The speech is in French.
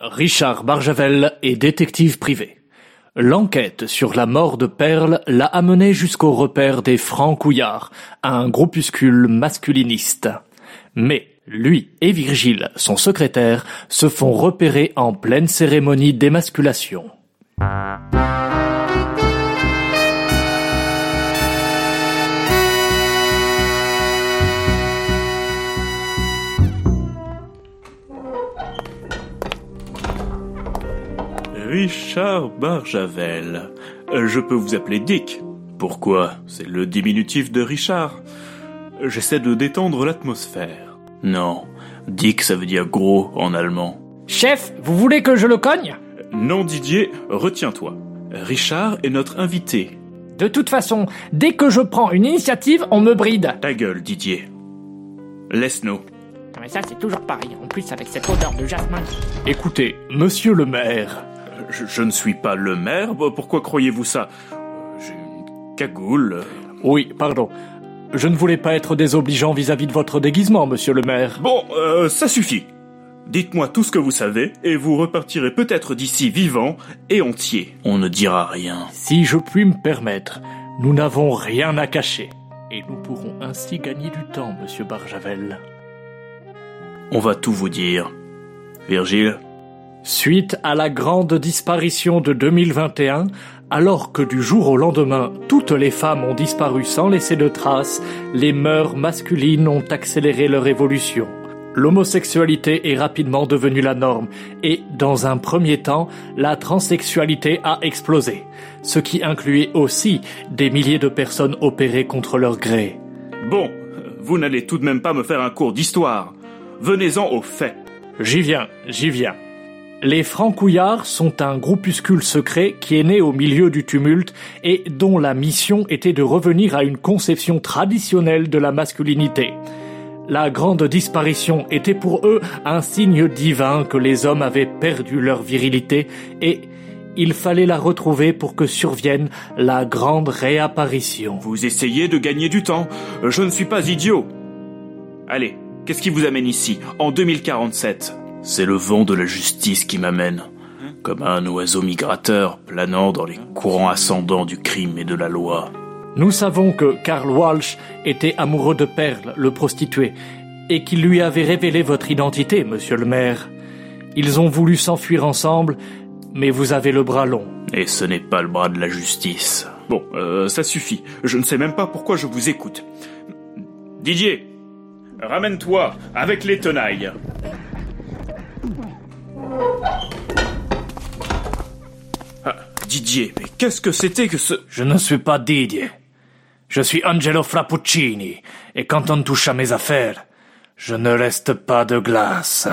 Richard Barjavel est détective privé. L'enquête sur la mort de Perle l'a amené jusqu'au repère des Francs-Couillards, un groupuscule masculiniste. Mais lui et Virgile, son secrétaire, se font repérer en pleine cérémonie d'émasculation. Richard Barjavel. Euh, Je peux vous appeler Dick. Pourquoi? C'est le diminutif de Richard. J'essaie de détendre l'atmosphère. Non, Dick ça veut dire gros en allemand. Chef, vous voulez que je le cogne? Non Didier, retiens-toi. Richard est notre invité. De toute façon, dès que je prends une initiative, on me bride. Ta gueule Didier. Laisse-nous. Non, Mais ça, c'est toujours pareil. En plus, avec cette odeur de jasmin. Écoutez, monsieur le maire, Je, je ne suis pas le maire, pourquoi croyez-vous ça? Euh, J'ai une cagoule. oui, pardon, je ne voulais pas être désobligeant vis-à-vis de votre déguisement, monsieur le maire. Bon, euh, ça suffit. Dites-moi tout ce que vous savez, et vous repartirez peut-être d'ici vivant et entier. On ne dira rien. Si je puis me permettre, nous n'avons rien à cacher. Et nous pourrons ainsi gagner du temps, monsieur Barjavel. On va tout vous dire. Virgile? Suite à la grande disparition de 2021, alors que du jour au lendemain, toutes les femmes ont disparu sans laisser de traces, les mœurs masculines ont accéléré leur évolution. L'homosexualité est rapidement devenue la norme et, dans un premier temps, la transsexualité a explosé, ce qui incluait aussi des milliers de personnes opérées contre leur gré. Bon, vous n'allez tout de même pas me faire un cours d'histoire. Venez-en aux faits. J'y viens, j'y viens. Les Francs-Couillards sont un groupuscule secret qui est né au milieu du tumulte et dont la mission était de revenir à une conception traditionnelle de la masculinité. La grande disparition était pour eux un signe divin que les hommes avaient perdu leur virilité et il fallait la retrouver pour que survienne la grande réapparition. Vous essayez de gagner du temps. Je ne suis pas idiot. Allez, qu'est-ce qui vous amène ici, en 2047 C'est le vent de la justice qui m'amène. Comme un oiseau migrateur planant dans les courants ascendants du crime et de la loi. Nous savons que Karl Walsh était amoureux de Perle, le prostitué, et qu'il lui avait révélé votre identité, monsieur le maire. Ils ont voulu s'enfuir ensemble, mais vous avez le bras long. Et ce n'est pas le bras de la justice. Bon, euh, ça suffit. Je ne sais même pas pourquoi je vous écoute. Didier, ramène-toi avec les tenailles. Didier, mais qu'est-ce que c'était que ce... Je ne suis pas Didier. Je suis Angelo Frappuccini, et quand on touche à mes affaires, je ne reste pas de glace.